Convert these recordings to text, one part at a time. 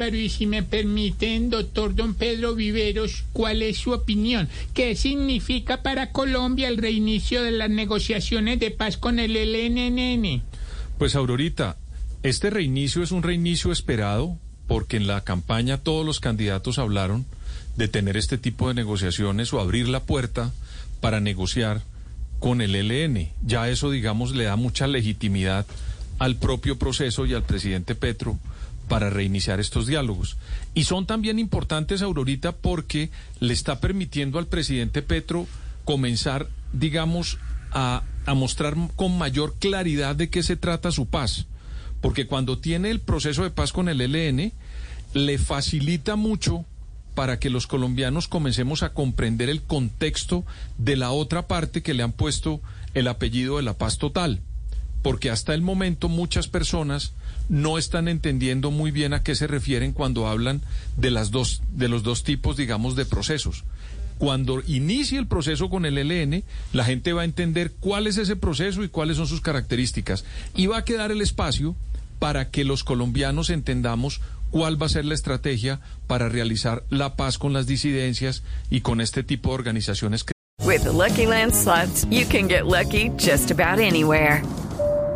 Pero y si me permiten, doctor don Pedro Viveros, ¿cuál es su opinión? ¿Qué significa para Colombia el reinicio de las negociaciones de paz con el LNN? Pues Aurorita, este reinicio es un reinicio esperado porque en la campaña todos los candidatos hablaron de tener este tipo de negociaciones o abrir la puerta para negociar con el ELN. Ya eso, digamos, le da mucha legitimidad al propio proceso y al presidente Petro para reiniciar estos diálogos. Y son también importantes, Aurorita, porque le está permitiendo al presidente Petro comenzar, digamos, a, a mostrar con mayor claridad de qué se trata su paz. Porque cuando tiene el proceso de paz con el ELN, le facilita mucho para que los colombianos comencemos a comprender el contexto de la otra parte que le han puesto el apellido de la paz total. Porque hasta el momento muchas personas no están entendiendo muy bien a qué se refieren cuando hablan de las dos de los dos tipos, digamos, de procesos. Cuando inicie el proceso con el ELN, la gente va a entender cuál es ese proceso y cuáles son sus características. Y va a quedar el espacio para que los colombianos entendamos cuál va a ser la estrategia para realizar la paz con las disidencias y con este tipo de organizaciones. With the Lucky Land slots, you can get lucky just about anywhere.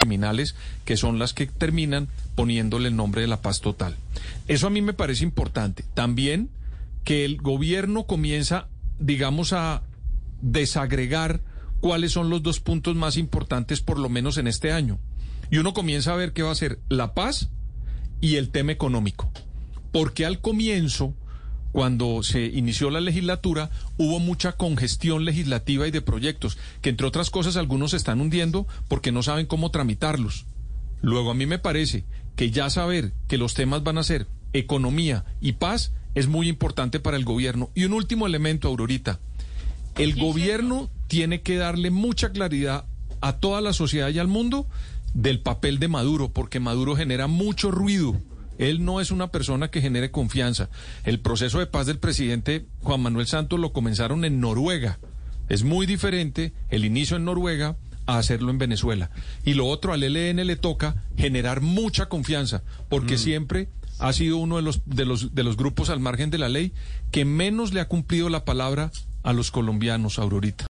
Criminales que son las que terminan poniéndole el nombre de la paz total. Eso a mí me parece importante. También que el gobierno comienza, digamos, a desagregar cuáles son los dos puntos más importantes, por lo menos en este año. Y uno comienza a ver qué va a ser la paz y el tema económico. Porque al comienzo cuando se inició la legislatura, hubo mucha congestión legislativa y de proyectos, que entre otras cosas algunos se están hundiendo porque no saben cómo tramitarlos. Luego a mí me parece que ya saber que los temas van a ser economía y paz es muy importante para el gobierno. Y un último elemento, Aurorita. El gobierno tiene que darle mucha claridad a toda la sociedad y al mundo del papel de Maduro, porque Maduro genera mucho ruido él no es una persona que genere confianza. El proceso de paz del presidente Juan Manuel Santos lo comenzaron en Noruega. Es muy diferente el inicio en Noruega a hacerlo en Venezuela. Y lo otro, al ELN le toca generar mucha confianza, porque siempre ha sido uno de los, de, los, de los grupos al margen de la ley que menos le ha cumplido la palabra a los colombianos, Aurorita.